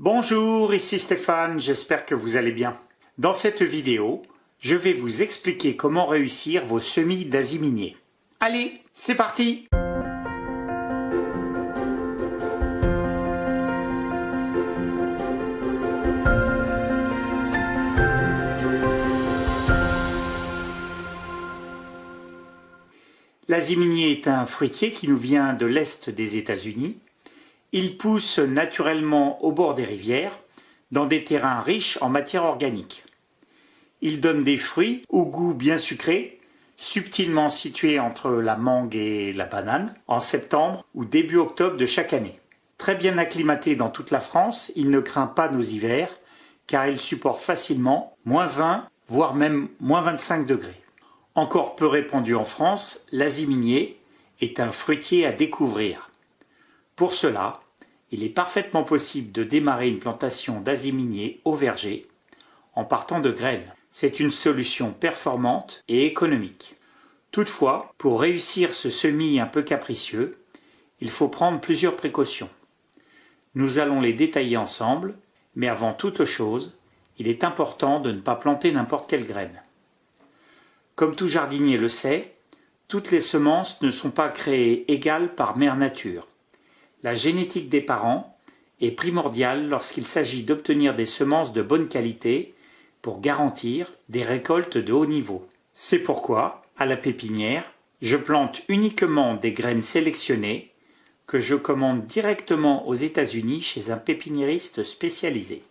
Bonjour, ici Stéphane, j'espère que vous allez bien. Dans cette vidéo, je vais vous expliquer comment réussir vos semis d'asie minier. Allez, c'est parti L'asie minier est un fruitier qui nous vient de l'est des États-Unis il pousse naturellement au bord des rivières, dans des terrains riches en matière organique. Il donne des fruits au goût bien sucré, subtilement situés entre la mangue et la banane, en septembre ou début octobre de chaque année. Très bien acclimaté dans toute la France, il ne craint pas nos hivers, car il supporte facilement moins 20, voire même moins 25 degrés. Encore peu répandu en France, l'aziminier est un fruitier à découvrir. Pour cela, il est parfaitement possible de démarrer une plantation d'asie au verger en partant de graines. C'est une solution performante et économique. Toutefois, pour réussir ce semis un peu capricieux, il faut prendre plusieurs précautions. Nous allons les détailler ensemble, mais avant toute chose, il est important de ne pas planter n'importe quelle graine. Comme tout jardinier le sait, toutes les semences ne sont pas créées égales par mère nature. La génétique des parents est primordiale lorsqu'il s'agit d'obtenir des semences de bonne qualité pour garantir des récoltes de haut niveau. C'est pourquoi, à la pépinière, je plante uniquement des graines sélectionnées que je commande directement aux États-Unis chez un pépiniériste spécialisé.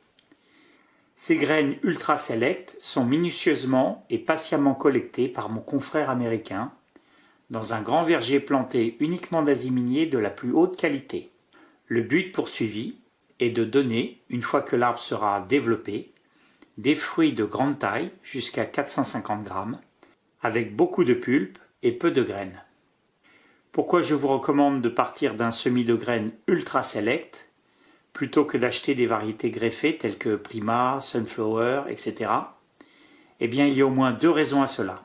Ces graines ultra select sont minutieusement et patiemment collectées par mon confrère américain dans un grand verger planté uniquement d'aziminiers de la plus haute qualité. Le but poursuivi est de donner, une fois que l'arbre sera développé, des fruits de grande taille jusqu'à 450 grammes, avec beaucoup de pulpe et peu de graines. Pourquoi je vous recommande de partir d'un semis de graines ultra select plutôt que d'acheter des variétés greffées telles que Prima, Sunflower, etc. Eh bien, il y a au moins deux raisons à cela.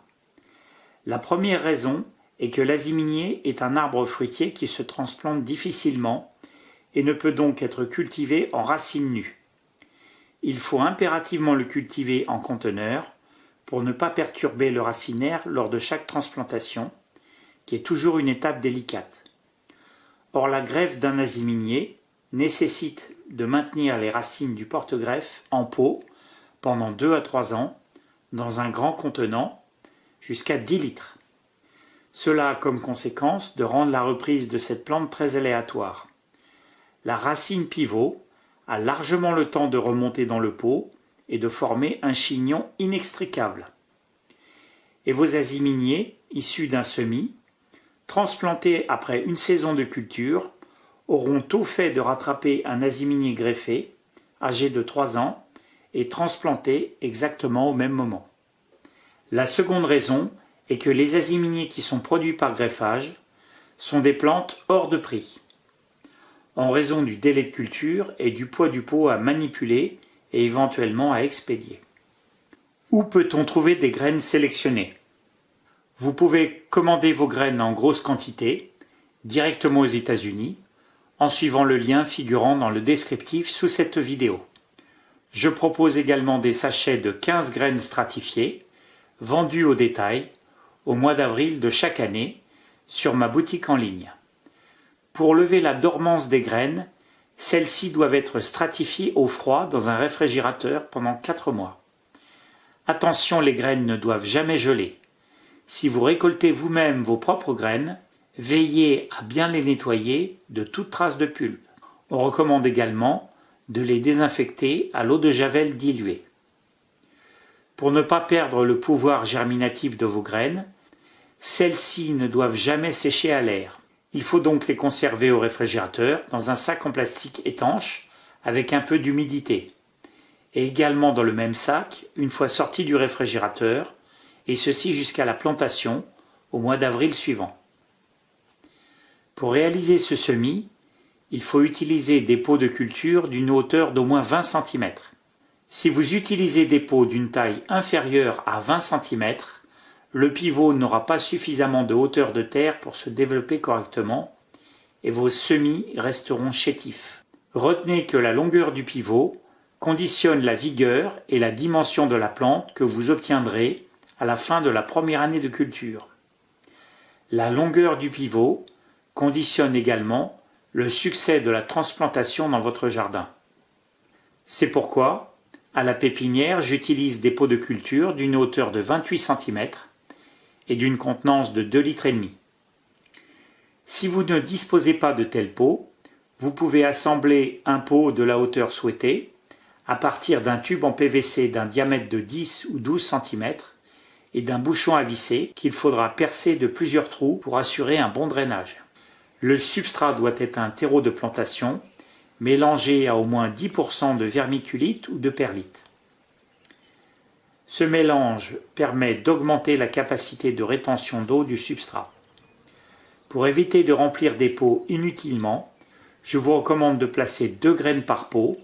La première raison et que l'aziminier est un arbre fruitier qui se transplante difficilement et ne peut donc être cultivé en racines nues. Il faut impérativement le cultiver en conteneur pour ne pas perturber le racinaire lors de chaque transplantation, qui est toujours une étape délicate. Or la greffe d'un aziminier nécessite de maintenir les racines du porte-greffe en pot pendant deux à trois ans dans un grand contenant jusqu'à 10 litres. Cela a comme conséquence de rendre la reprise de cette plante très aléatoire. La racine pivot a largement le temps de remonter dans le pot et de former un chignon inextricable. Et vos aziminiers, issus d'un semis, transplantés après une saison de culture, auront tout fait de rattraper un aziminier greffé, âgé de trois ans, et transplanté exactement au même moment. La seconde raison et que les aziminiers qui sont produits par greffage sont des plantes hors de prix, en raison du délai de culture et du poids du pot à manipuler et éventuellement à expédier. Où peut-on trouver des graines sélectionnées? Vous pouvez commander vos graines en grosse quantité directement aux États-Unis en suivant le lien figurant dans le descriptif sous cette vidéo. Je propose également des sachets de 15 graines stratifiées vendus au détail au mois d'avril de chaque année sur ma boutique en ligne. Pour lever la dormance des graines, celles-ci doivent être stratifiées au froid dans un réfrigérateur pendant quatre mois. Attention, les graines ne doivent jamais geler. Si vous récoltez vous-même vos propres graines, veillez à bien les nettoyer de toute trace de pulpe. On recommande également de les désinfecter à l'eau de javel diluée. Pour ne pas perdre le pouvoir germinatif de vos graines, celles-ci ne doivent jamais sécher à l'air. Il faut donc les conserver au réfrigérateur dans un sac en plastique étanche avec un peu d'humidité. Et également dans le même sac une fois sortis du réfrigérateur, et ceci jusqu'à la plantation au mois d'avril suivant. Pour réaliser ce semis, il faut utiliser des pots de culture d'une hauteur d'au moins 20 cm. Si vous utilisez des pots d'une taille inférieure à 20 cm, le pivot n'aura pas suffisamment de hauteur de terre pour se développer correctement et vos semis resteront chétifs. Retenez que la longueur du pivot conditionne la vigueur et la dimension de la plante que vous obtiendrez à la fin de la première année de culture. La longueur du pivot conditionne également le succès de la transplantation dans votre jardin. C'est pourquoi, à la pépinière, j'utilise des pots de culture d'une hauteur de 28 cm et d'une contenance de 2 litres et demi. Si vous ne disposez pas de tels pots, vous pouvez assembler un pot de la hauteur souhaitée à partir d'un tube en PVC d'un diamètre de 10 ou 12 cm et d'un bouchon à visser qu'il faudra percer de plusieurs trous pour assurer un bon drainage. Le substrat doit être un terreau de plantation mélangé à au moins 10% de vermiculite ou de perlite. Ce mélange permet d'augmenter la capacité de rétention d'eau du substrat. Pour éviter de remplir des pots inutilement, je vous recommande de placer deux graines par pot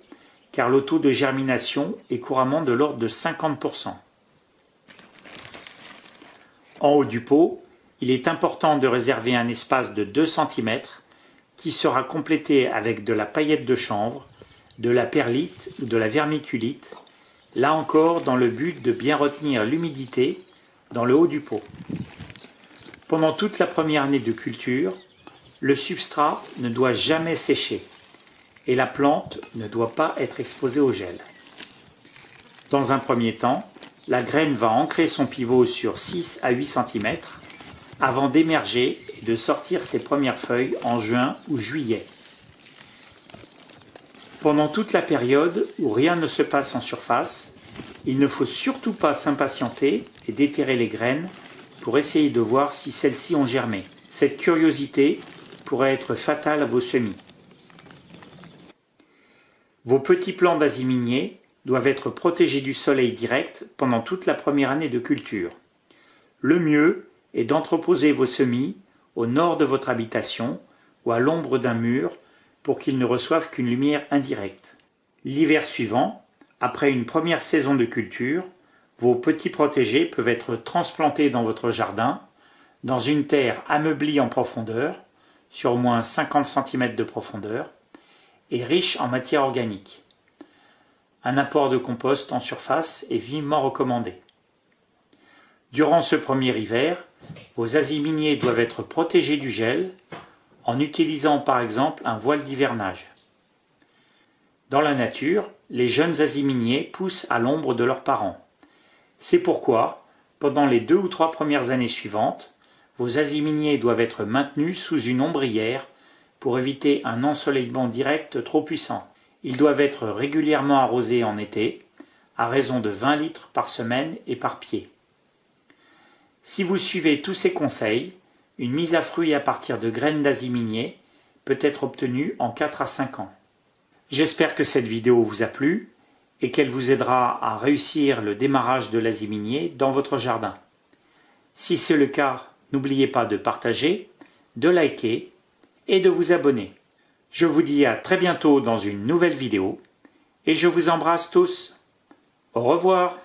car le taux de germination est couramment de l'ordre de 50%. En haut du pot, il est important de réserver un espace de 2 cm qui sera complété avec de la paillette de chanvre, de la perlite ou de la vermiculite, là encore dans le but de bien retenir l'humidité dans le haut du pot. Pendant toute la première année de culture, le substrat ne doit jamais sécher et la plante ne doit pas être exposée au gel. Dans un premier temps, la graine va ancrer son pivot sur 6 à 8 cm avant d'émerger et de sortir ses premières feuilles en juin ou juillet. Pendant toute la période où rien ne se passe en surface, il ne faut surtout pas s'impatienter et déterrer les graines pour essayer de voir si celles-ci ont germé. Cette curiosité pourrait être fatale à vos semis. Vos petits plants d'asie doivent être protégés du soleil direct pendant toute la première année de culture. Le mieux est d'entreposer vos semis au nord de votre habitation ou à l'ombre d'un mur pour qu'ils ne reçoivent qu'une lumière indirecte. L'hiver suivant, après une première saison de culture, vos petits protégés peuvent être transplantés dans votre jardin, dans une terre ameublée en profondeur, sur au moins 50 cm de profondeur, et riche en matière organique. Un apport de compost en surface est vivement recommandé. Durant ce premier hiver, vos asiminiers doivent être protégés du gel en utilisant par exemple un voile d'hivernage. Dans la nature, les jeunes asiminiers poussent à l'ombre de leurs parents. C'est pourquoi, pendant les deux ou trois premières années suivantes, vos asiminiers doivent être maintenus sous une ombrière pour éviter un ensoleillement direct trop puissant. Ils doivent être régulièrement arrosés en été, à raison de 20 litres par semaine et par pied. Si vous suivez tous ces conseils, une mise à fruit à partir de graines d'aziminier peut être obtenue en 4 à 5 ans. J'espère que cette vidéo vous a plu et qu'elle vous aidera à réussir le démarrage de l'aziminier dans votre jardin. Si c'est le cas, n'oubliez pas de partager, de liker et de vous abonner. Je vous dis à très bientôt dans une nouvelle vidéo et je vous embrasse tous. Au revoir.